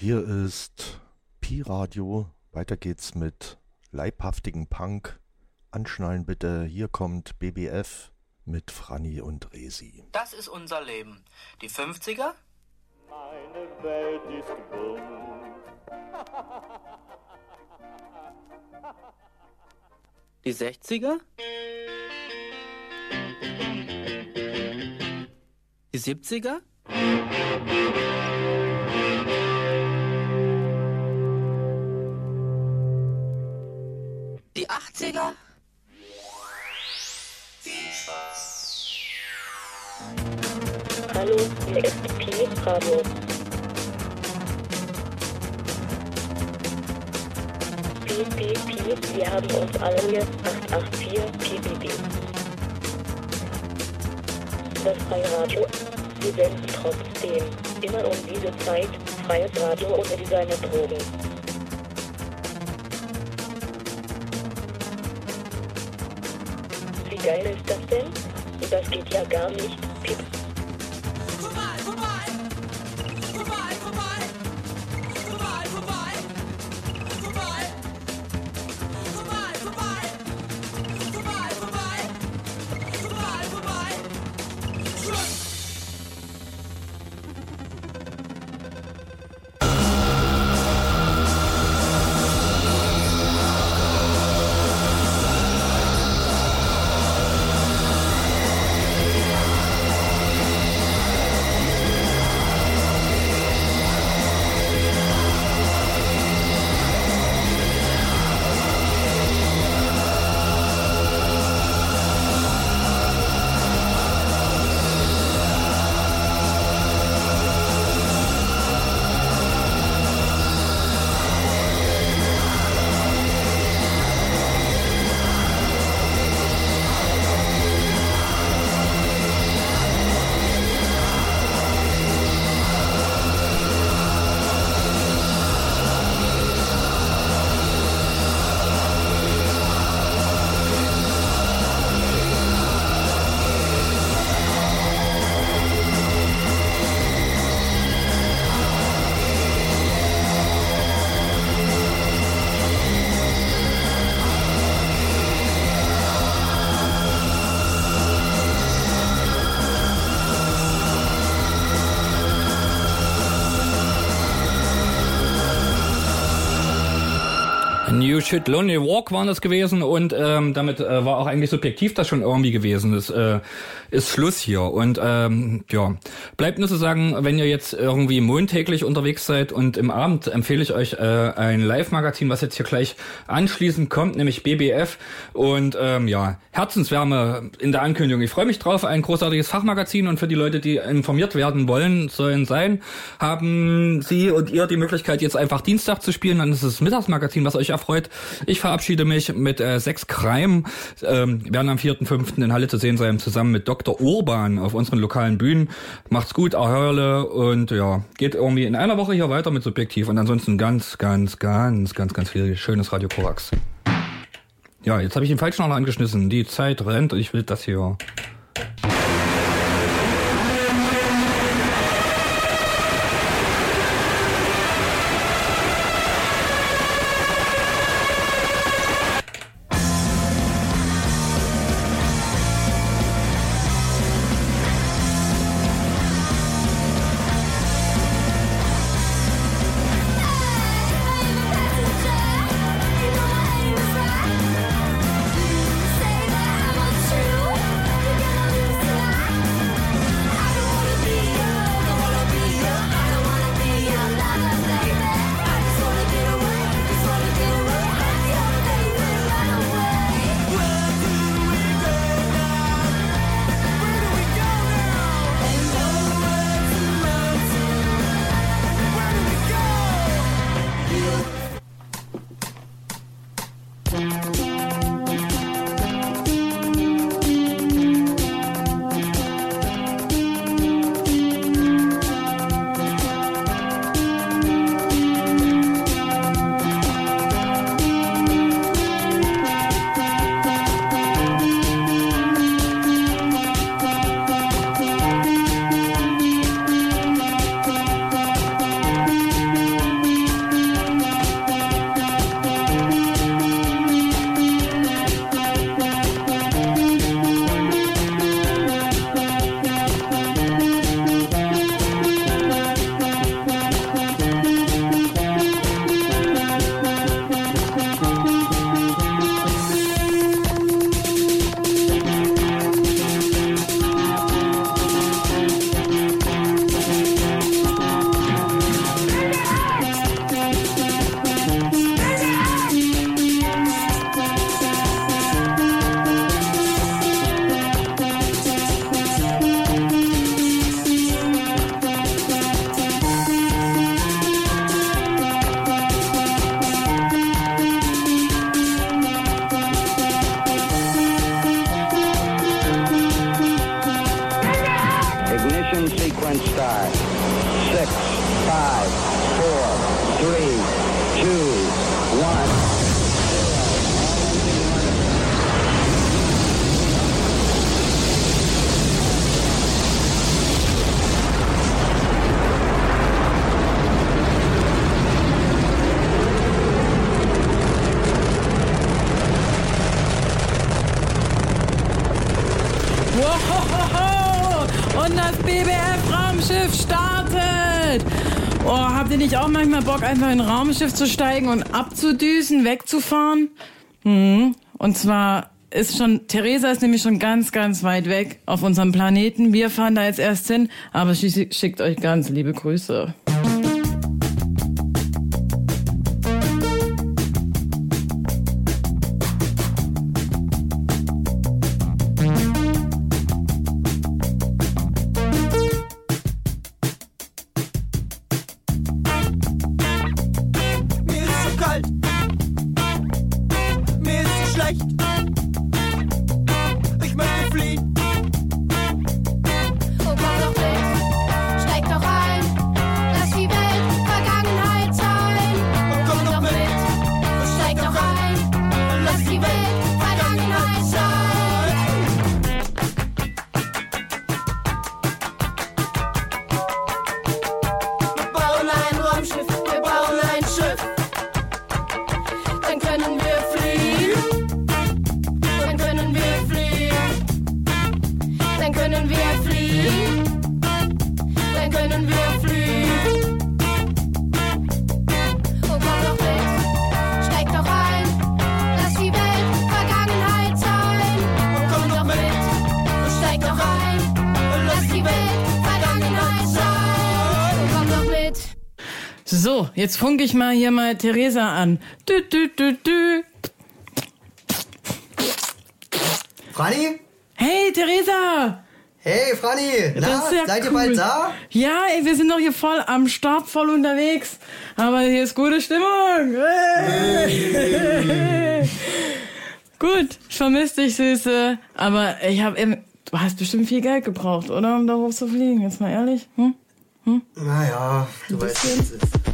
Hier ist Pi Radio. Weiter geht's mit leibhaftigen Punk. Anschnallen bitte. Hier kommt BBF mit Franny und Resi. Das ist unser Leben. Die 50er? Meine Welt ist bunt. Die 60er? Die 70er? Die 80er? Hallo, hier ist. Pi, Pi, Pi, wir haben uns alle hier 884 PBB. Das freie Radio, wir senden trotzdem immer um diese Zeit freies Radio ohne Designer-Drogen. Wie geil ist das denn? Das geht ja gar nicht. Pip. Shit Lonely Walk waren das gewesen und ähm, damit äh, war auch eigentlich subjektiv das schon irgendwie gewesen. Das äh, ist Schluss hier und ähm, ja, bleibt nur zu sagen, wenn ihr jetzt irgendwie montäglich unterwegs seid und im Abend empfehle ich euch äh, ein Live-Magazin, was jetzt hier gleich anschließend kommt, nämlich BBF und ähm, ja, Herzenswärme in der Ankündigung. Ich freue mich drauf, ein großartiges Fachmagazin und für die Leute, die informiert werden wollen, sollen sein, haben Sie und ihr die Möglichkeit jetzt einfach Dienstag zu spielen, dann ist es Mittagsmagazin, was euch erfreut. Ich verabschiede mich mit äh, sechs Crime, ähm, werden am 4.5. in Halle zu sehen sein, zusammen mit Dr. Urban auf unseren lokalen Bühnen. Macht's gut, Ahörle und ja, geht irgendwie in einer Woche hier weiter mit Subjektiv und ansonsten ganz, ganz, ganz, ganz, ganz viel schönes Radio Korax. Ja, jetzt habe ich den falschen noch angeschnissen. Die Zeit rennt und ich will das hier. Manchmal Bock, einfach in ein Raumschiff zu steigen und abzudüsen, wegzufahren? Hm. Und zwar ist schon, Theresa ist nämlich schon ganz, ganz weit weg auf unserem Planeten. Wir fahren da jetzt erst hin, aber sie schickt euch ganz liebe Grüße. So, jetzt funke ich mal hier mal Theresa an. Dü, dü, dü, dü. Franny? Hey, Theresa! Hey, Franny! Na, ja seid ihr cool. bald da? Ja, ey, wir sind doch hier voll am Start, voll unterwegs. Aber hier ist gute Stimmung. Hey. Gut, ich vermisse dich, Süße. Aber ich habe eben, du hast bestimmt viel Geld gebraucht, oder? Um darauf zu fliegen, jetzt mal ehrlich. Hm? Naja, du weißt, wie es ist.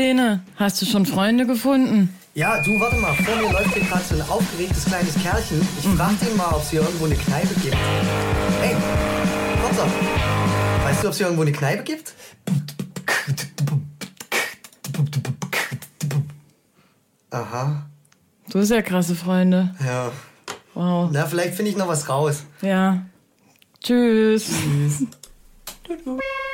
Kleine, hast du schon Freunde gefunden? Ja, du, warte mal. Vor mir läuft hier gerade so ein aufgeregtes kleines Kerlchen. Ich frag den mal, ob es hier irgendwo eine Kneipe gibt. Hey, Kotzer. Weißt du, ob es hier irgendwo eine Kneipe gibt? Aha, Du hast ja krasse Freunde. ja. Wow. Na, vielleicht finde ich noch was raus. Ja. Tschüss. I'm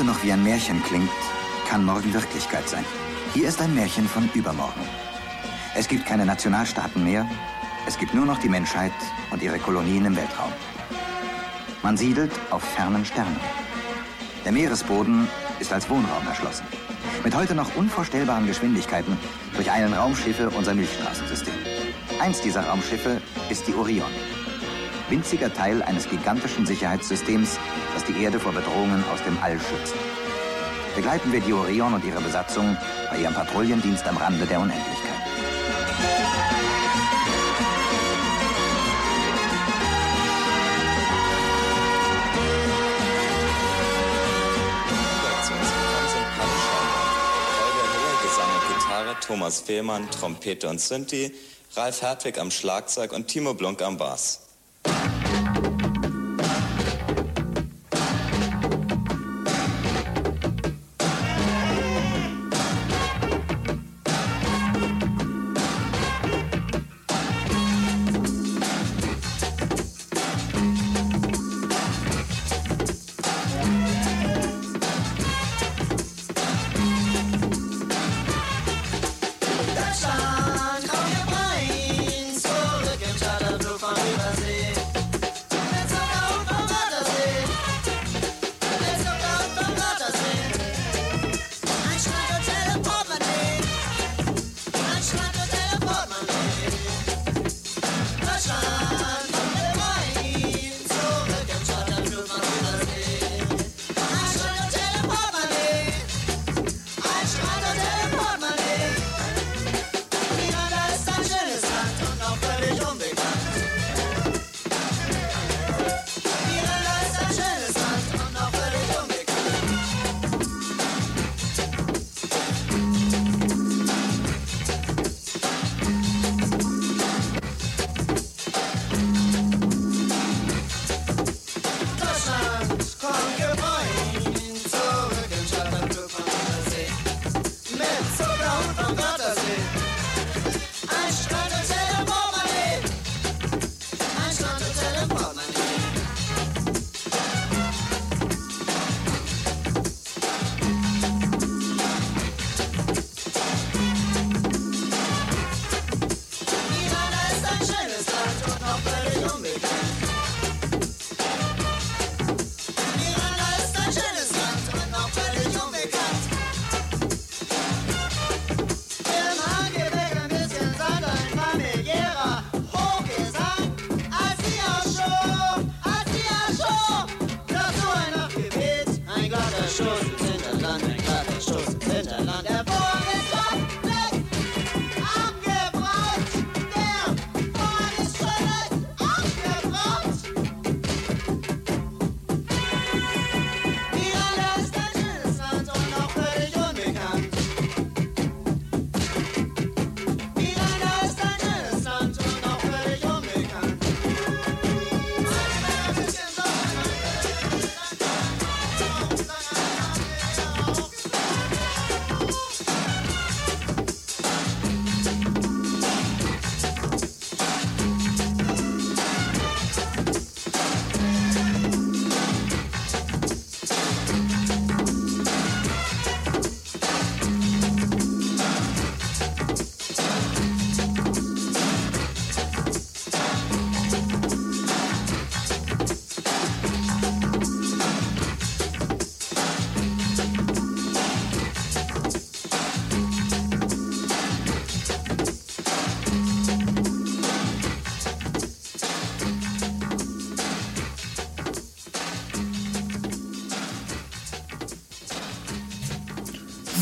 heute noch wie ein Märchen klingt, kann morgen Wirklichkeit sein. Hier ist ein Märchen von übermorgen. Es gibt keine Nationalstaaten mehr. Es gibt nur noch die Menschheit und ihre Kolonien im Weltraum. Man siedelt auf fernen Sternen. Der Meeresboden ist als Wohnraum erschlossen. Mit heute noch unvorstellbaren Geschwindigkeiten durcheilen Raumschiffe unser Milchstraßensystem. Eins dieser Raumschiffe ist die Orion. Winziger Teil eines gigantischen Sicherheitssystems, die Erde vor Bedrohungen aus dem All schützt. Begleiten wir die Orion und ihre Besatzung bei ihrem Patrouillendienst am Rande der Unendlichkeit. Thomas Fehlmann, Trompete und Synthi, Ralf Hertwig am Schlagzeug und Timo Blunk am Bass.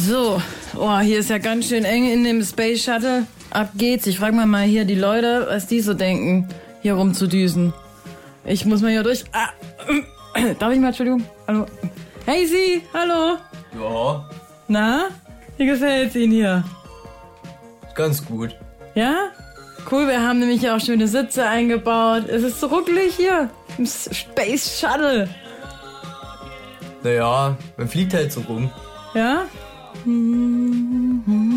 So, oh, hier ist ja ganz schön eng in dem Space Shuttle. Ab geht's. Ich frage mal mal hier die Leute, was die so denken, hier rumzudüsen. Ich muss mal hier durch. Ah, darf ich mal, Entschuldigung? Hallo. Hey Sie, hallo. Ja, Na, wie gefällt's Ihnen hier? ganz gut. Ja? Cool, wir haben nämlich hier auch schöne Sitze eingebaut. Es ist so ruckelig hier im Space Shuttle. Naja, man fliegt halt so rum. Ja? Mm-hmm.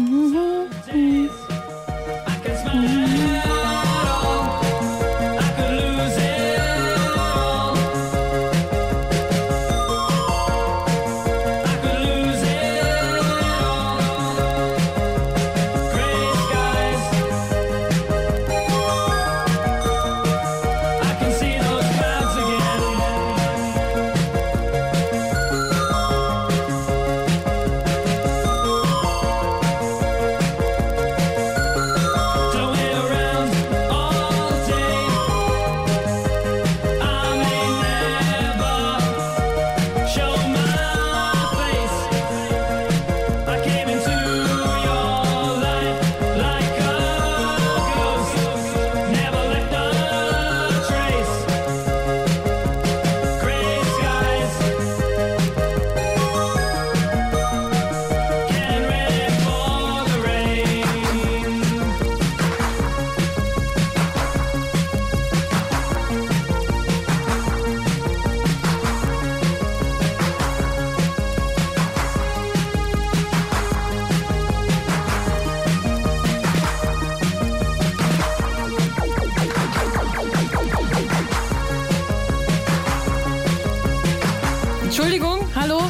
Entschuldigung, hallo?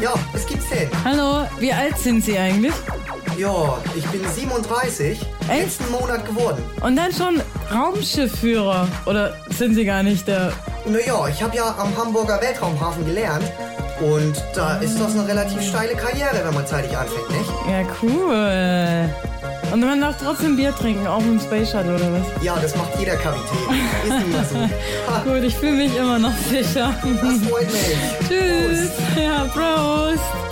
Ja, es gibt's denn. Hallo, wie alt sind Sie eigentlich? Ja, ich bin 37, letzten Monat geworden. Und dann schon Raumschiffführer. Oder sind Sie gar nicht der... Naja, ich habe ja am Hamburger Weltraumhafen gelernt. Und da ist das eine relativ steile Karriere, wenn man zeitig anfängt, nicht? Ja, cool. Und man darf trotzdem Bier trinken, auch im Space Shuttle oder was? Ja, das macht jeder Kapitän. Ist mal so. Gut, ich fühle mich immer noch sicher. Das freut mich. Tschüss. Ja, Prost.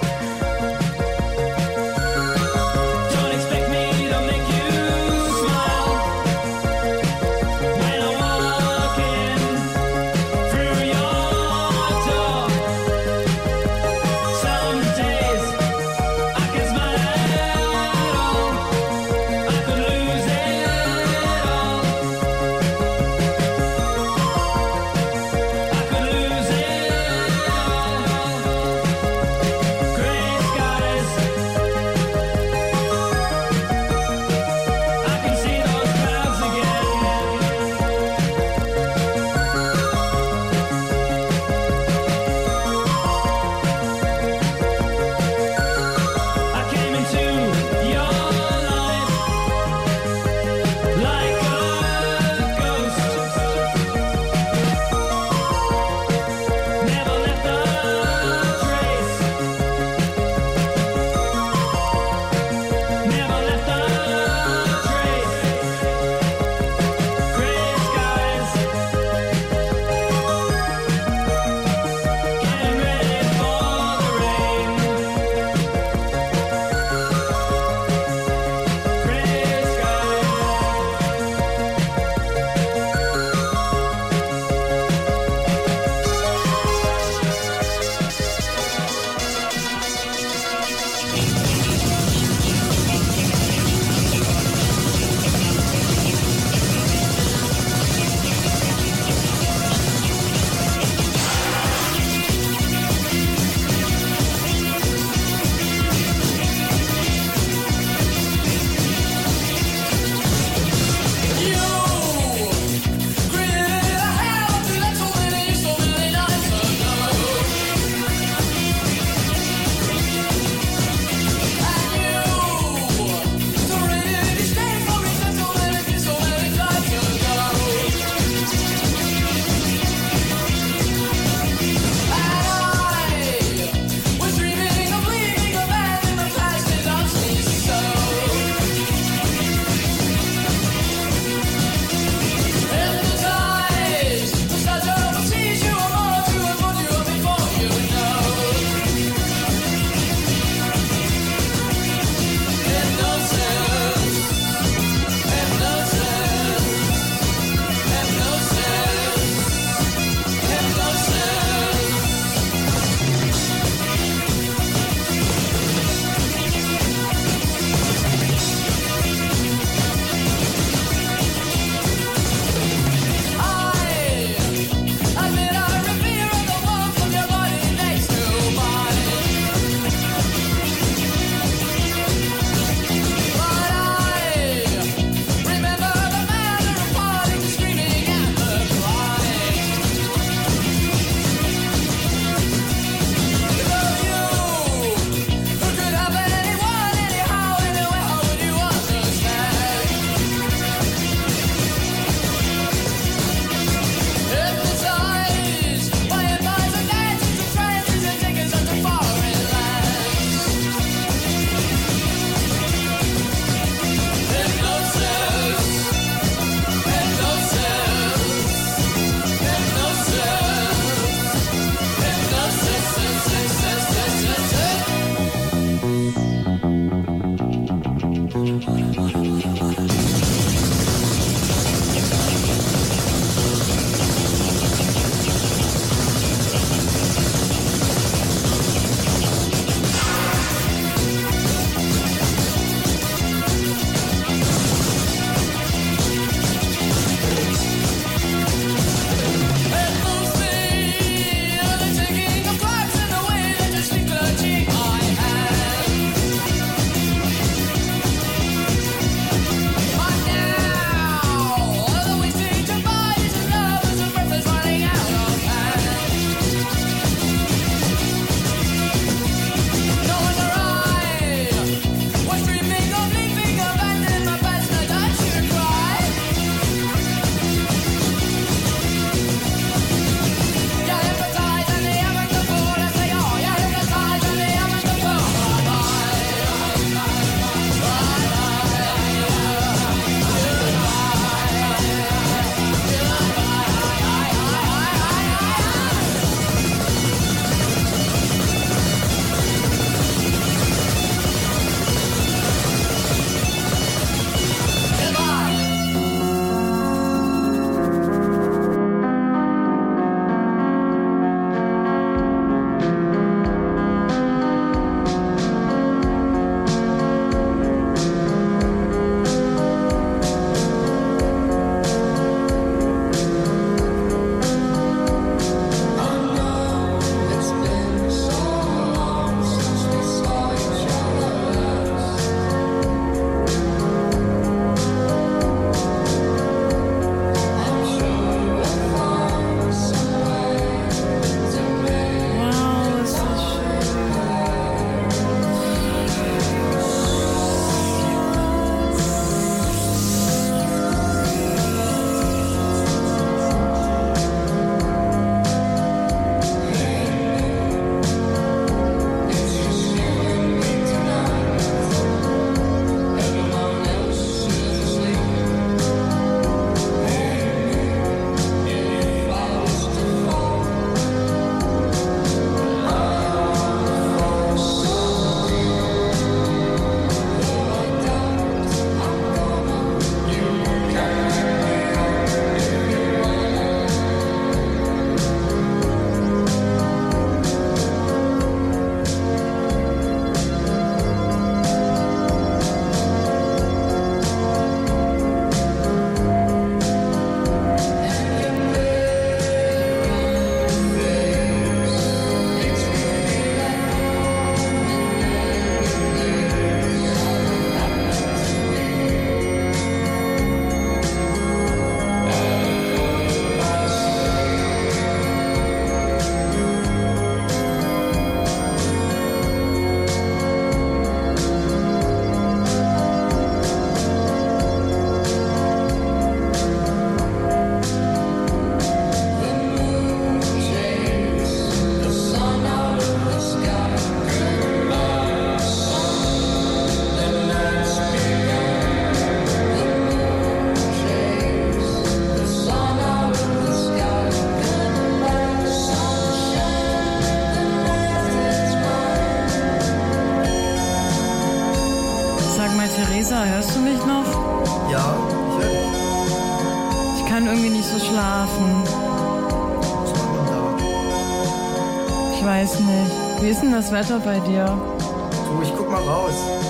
Denn das Wetter bei dir? Du, ich guck mal raus.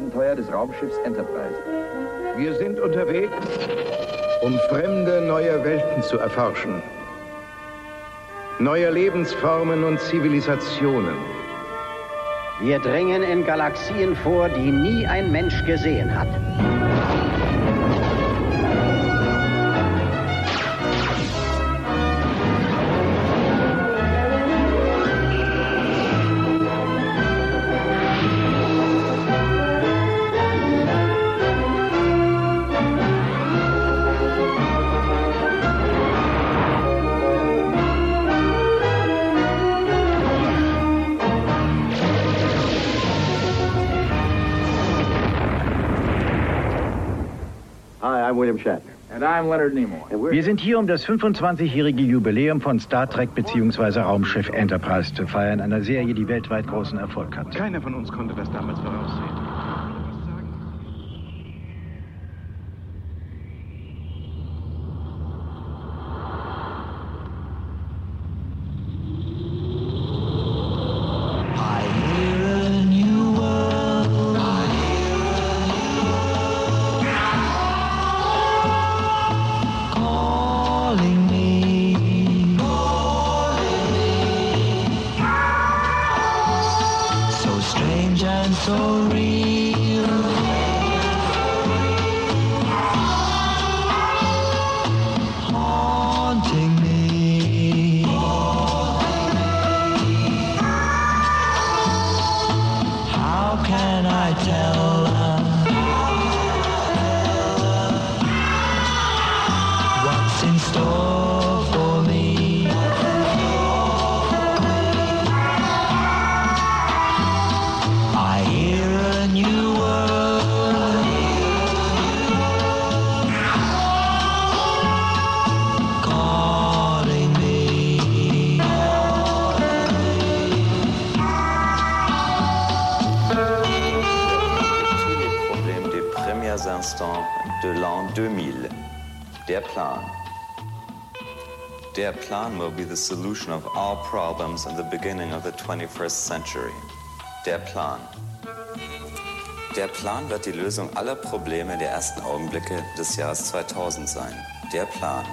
Abenteuer des Raumschiffs Enterprise. Wir sind unterwegs, um fremde neue Welten zu erforschen. Neue Lebensformen und Zivilisationen. Wir dringen in Galaxien vor, die nie ein Mensch gesehen hat. Wir sind hier, um das 25-jährige Jubiläum von Star Trek bzw. Raumschiff Enterprise zu feiern, einer Serie, die weltweit großen Erfolg hat. Keiner von uns konnte das damals voraussehen. Sorry. plan will be the solution of all problems in the beginning of the 21st century. Der Plan. Der Plan wird die Lösung aller Probleme der ersten Augenblicke des Jahres 2000 sein. Der Plan.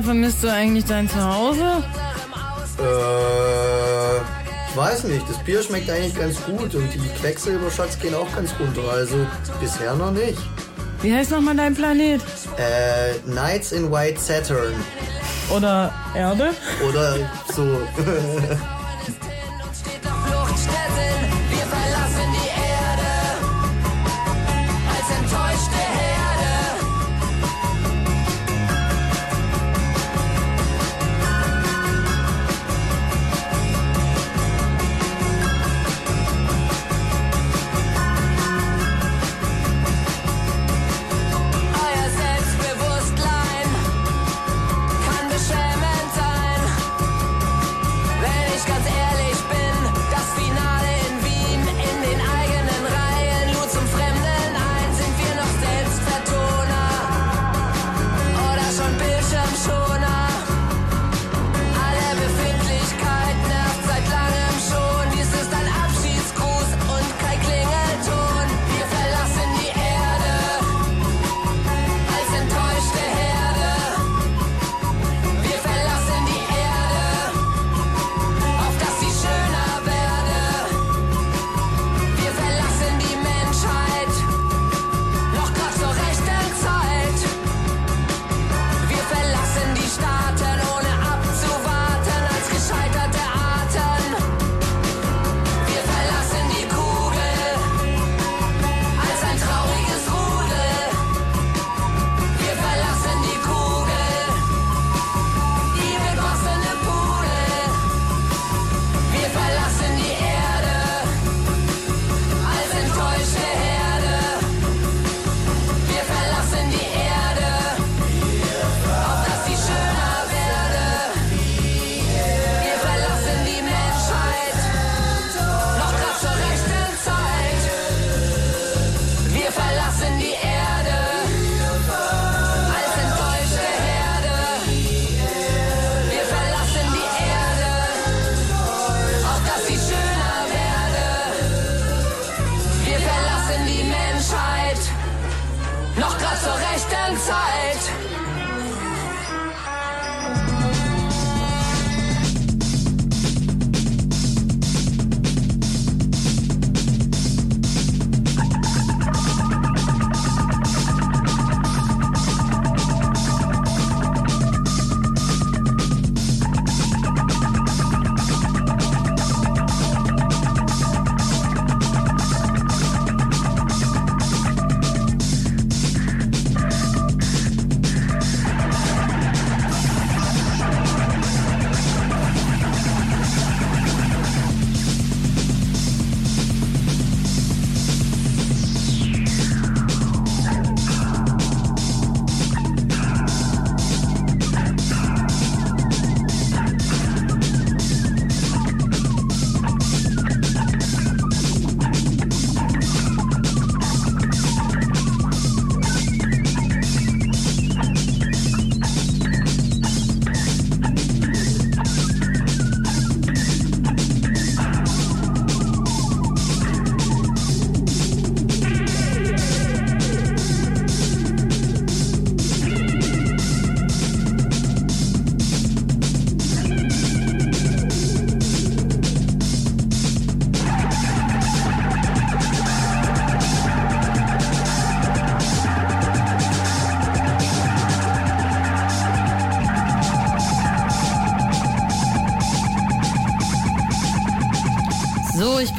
sehr vermisst du eigentlich dein Zuhause? Äh, ich weiß nicht. Das Bier schmeckt eigentlich ganz gut und die Quecksilberschatz gehen auch ganz runter. Also bisher noch nicht. Wie heißt nochmal dein Planet? Äh, Nights in White Saturn. Oder Erde? Oder so.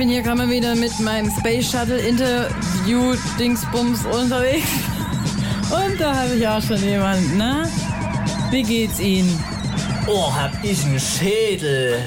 bin hier gerade mal wieder mit meinem Space Shuttle Interview Dingsbums unterwegs. Und da habe ich auch schon jemanden, na? Wie geht's Ihnen? Oh, hab ich einen Schädel.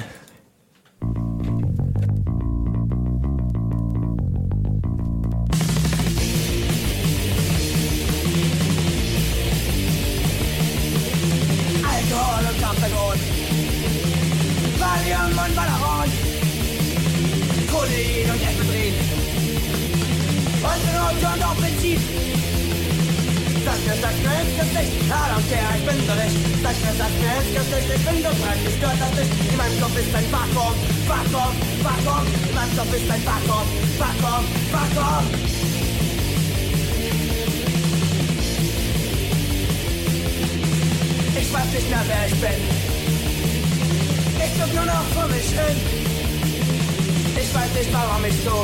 Nicht mehr, wer ich bin. Ich guck nur noch vor mich hin. Ich weiß nicht, warum ich so.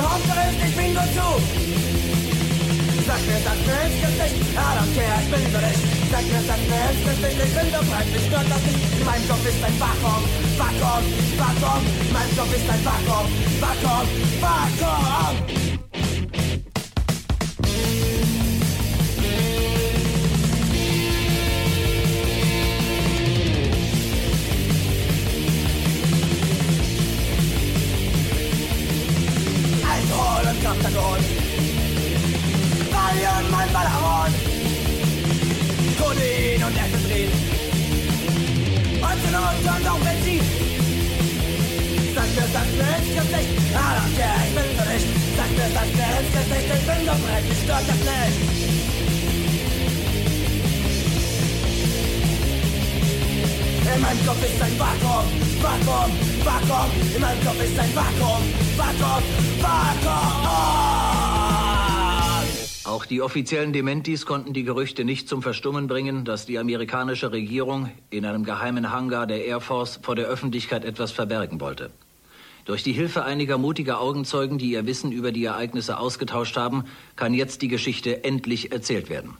Hauptsache ich bin gut zu. Sag mir, sag mir ins Gesicht, I don't care, ich bin so nicht. Sag mir, sag mir ins Gesicht, ich bin so breit, mich stört das nicht. In meinem Kopf ist ein Vakuum, Vakuum, Vakuum. In meinem Kopf ist ein Vakuum, Vakuum, Vakuum. In meinem Kopf ist ein Vakuum, Vakuum, Vakuum. In meinem Kopf ist ein Vakuum, Vakuum, Vakuum. Auch die offiziellen Dementis konnten die Gerüchte nicht zum Verstummen bringen, dass die amerikanische Regierung in einem geheimen Hangar der Air Force vor der Öffentlichkeit etwas verbergen wollte. Durch die Hilfe einiger mutiger Augenzeugen, die ihr Wissen über die Ereignisse ausgetauscht haben, kann jetzt die Geschichte endlich erzählt werden.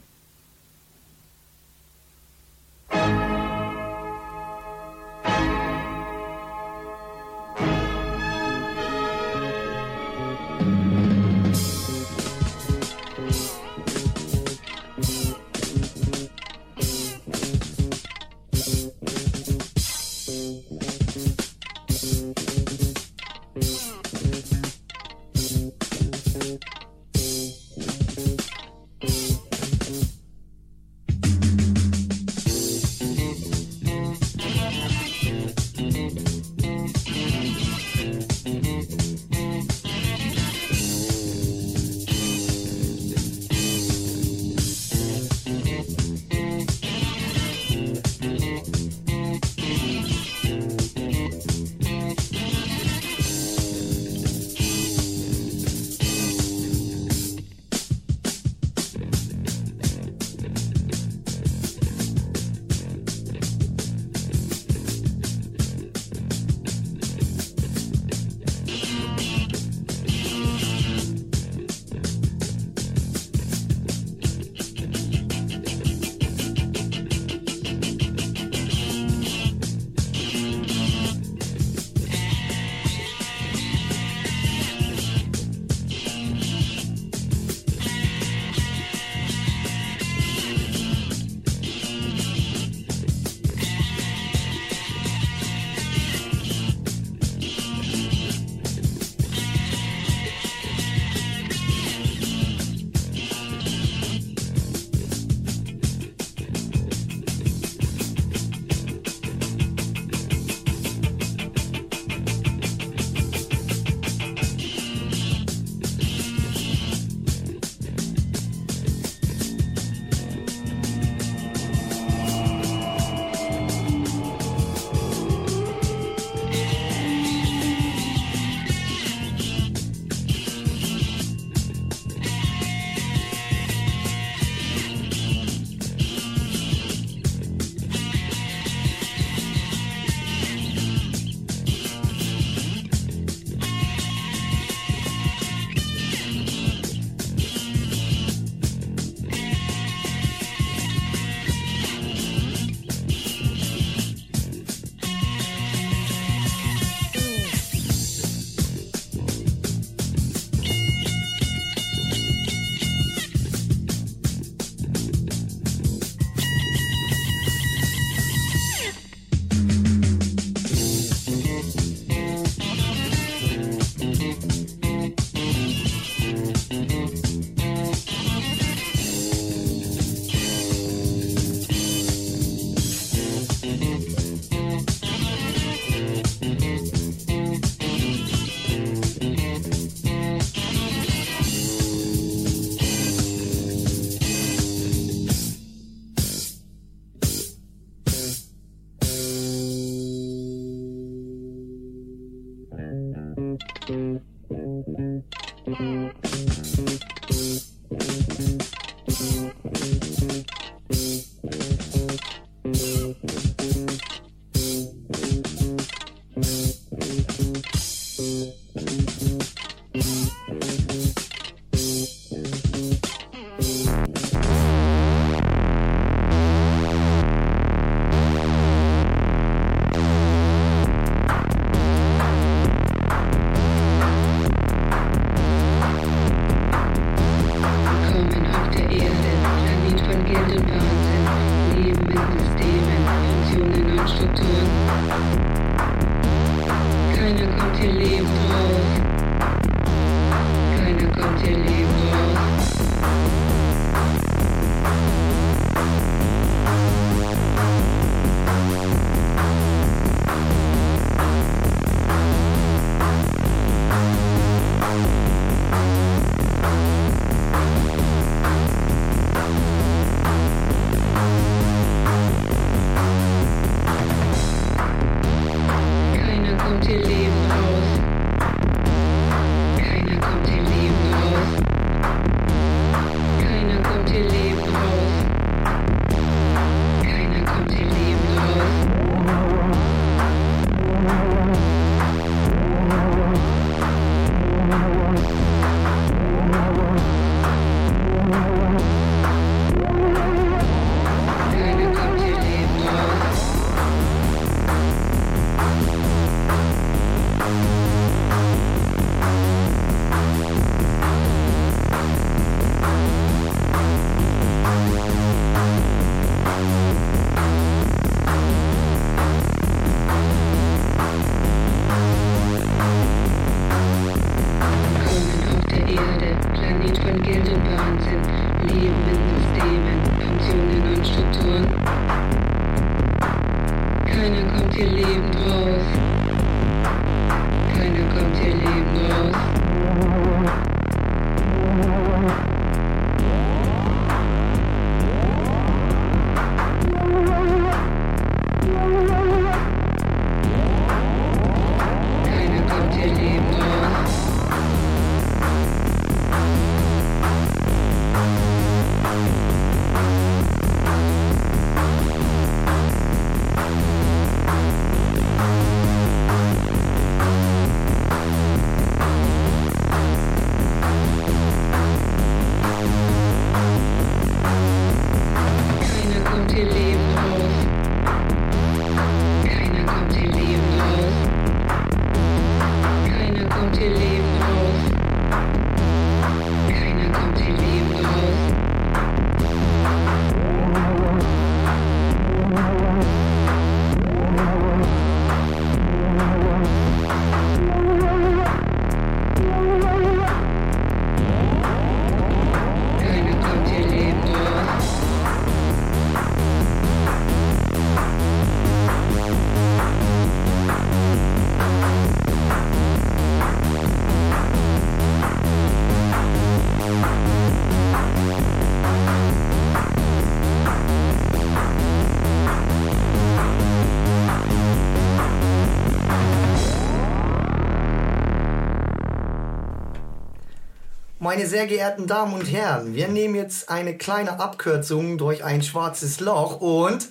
Meine sehr geehrten Damen und Herren, wir nehmen jetzt eine kleine Abkürzung durch ein schwarzes Loch und.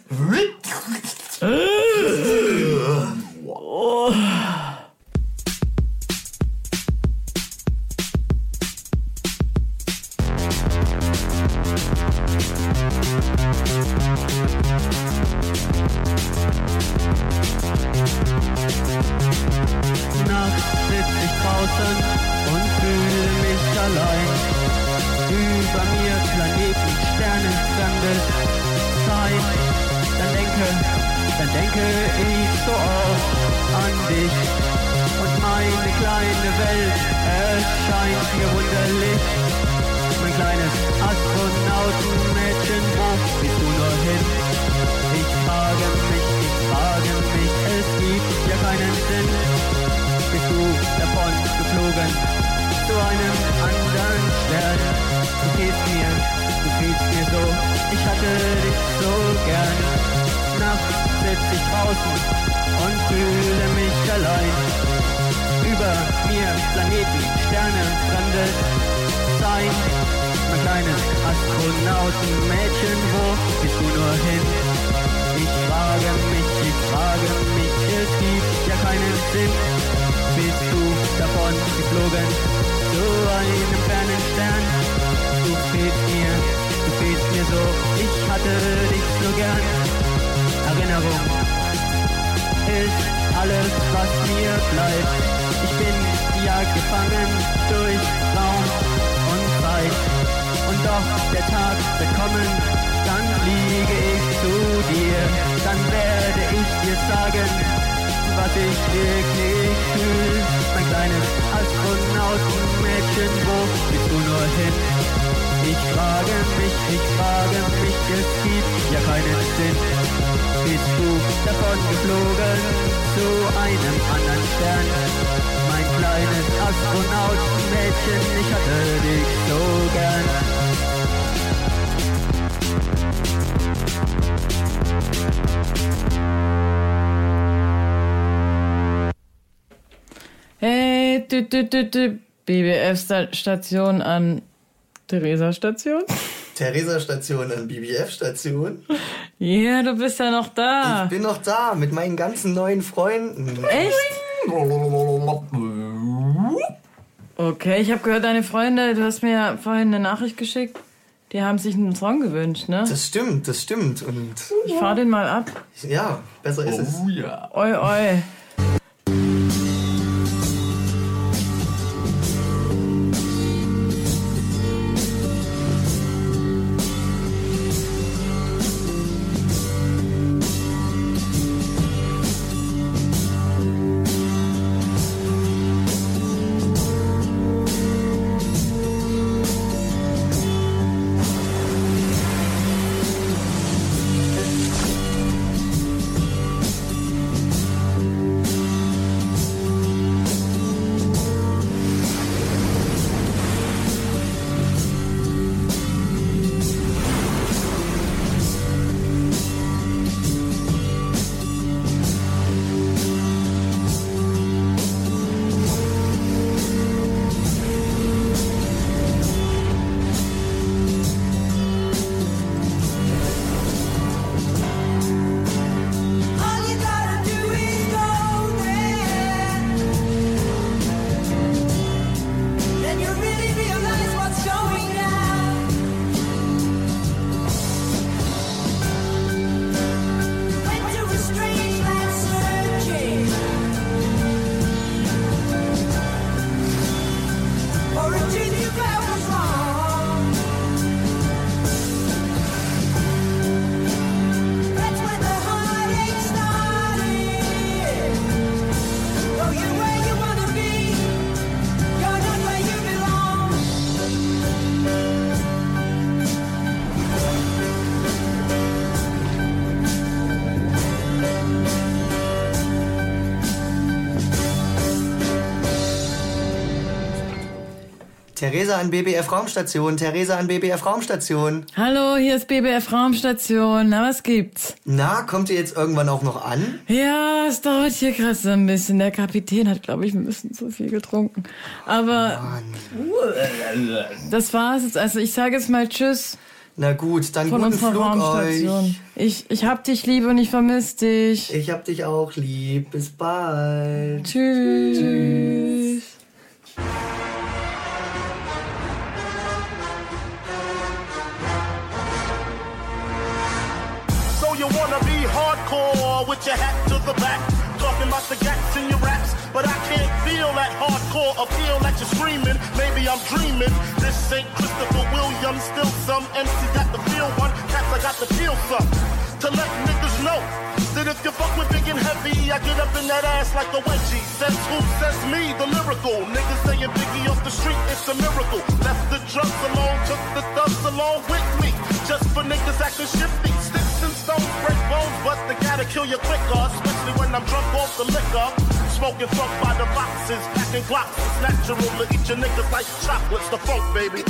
Welt erscheint mir wunderlich. Mein kleines Astronautenmädchen, wo bist du nur hin? Ich frage mich, ich frage mich, es gibt ja keinen Sinn. Bist du davon geflogen zu einem anderen Stern? Du fehlst mir, du fehlst mir so, ich hatte dich so gern. Nachts sitz ich draußen und fühle mich allein. Über mir Planeten, Sterne, fremde Zeit. Mein kleines Astronautenmädchen, wo gehst du nur hin? Ich frage mich, ich frage mich, es gibt ja keinen Sinn. Bist du davon geflogen zu einem fernen Stern? Du fehlst mir, du fehlst mir so, ich hatte dich so gern. Erinnerung ist alles, was mir bleibt. Ich bin ja gefangen durch Raum und Zeit. Und doch der Tag wird kommen, dann fliege ich zu dir. Dann werde ich dir sagen, was ich wirklich fühl. Mein kleines Astronautenmädchen, wo bist du nur hin? Ich frage mich, ich frage mich, es gibt ja keinen Sinn. Bist du davon geflogen zu einem anderen Stern? Mein kleines Astronautenmädchen, ich hatte dich so gern. Hey, tü, tü, tü, tü. BBF-Station an Theresa-Station? Theresa-Station an BBF-Station. Ja, du bist ja noch da. Ich bin noch da mit meinen ganzen neuen Freunden. Echt? Okay, ich habe gehört, deine Freunde, du hast mir ja vorhin eine Nachricht geschickt. Die haben sich einen Song gewünscht, ne? Das stimmt, das stimmt. Und Ich fahr den mal ab. ja, besser ist es. Oh ja. Oi, oi. Theresa an BBF Raumstation, Theresa an BBF Raumstation. Hallo, hier ist BBF Raumstation. Na, was gibt's? Na, kommt ihr jetzt irgendwann auch noch an? Ja, es dauert hier gerade so ein bisschen. Der Kapitän hat, glaube ich, ein bisschen zu viel getrunken. Aber das war's jetzt. Also ich sage jetzt mal Tschüss. Na gut, dann von guten unserer Flug Raumstation. euch. Ich, ich hab dich lieb und ich vermiss dich. Ich hab dich auch lieb. Bis bald. Tschüss. Tschüss. Your hat to the back, talking about the gats in your raps, but I can't feel that hardcore appeal that you're screaming. Maybe I'm dreaming. This ain't Christopher Williams, still some MC got the feel one, cats I got the feel some. To let niggas know that if you fuck with big and heavy, I get up in that ass like a wedgie. Says who? Says me, the lyrical. Niggas saying Biggie off the street, it's a miracle. Left the drugs alone, took the thugs along with me. Just for niggas acting shifty. Sticks Systems don't break bones, but they gotta kill you quicker. Especially when I'm drunk off the liquor. Smoking funk by the boxes, packing blocks. It's natural to eat your niggas like chocolates. The funk, baby.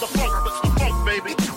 The funk, it's the funk, baby.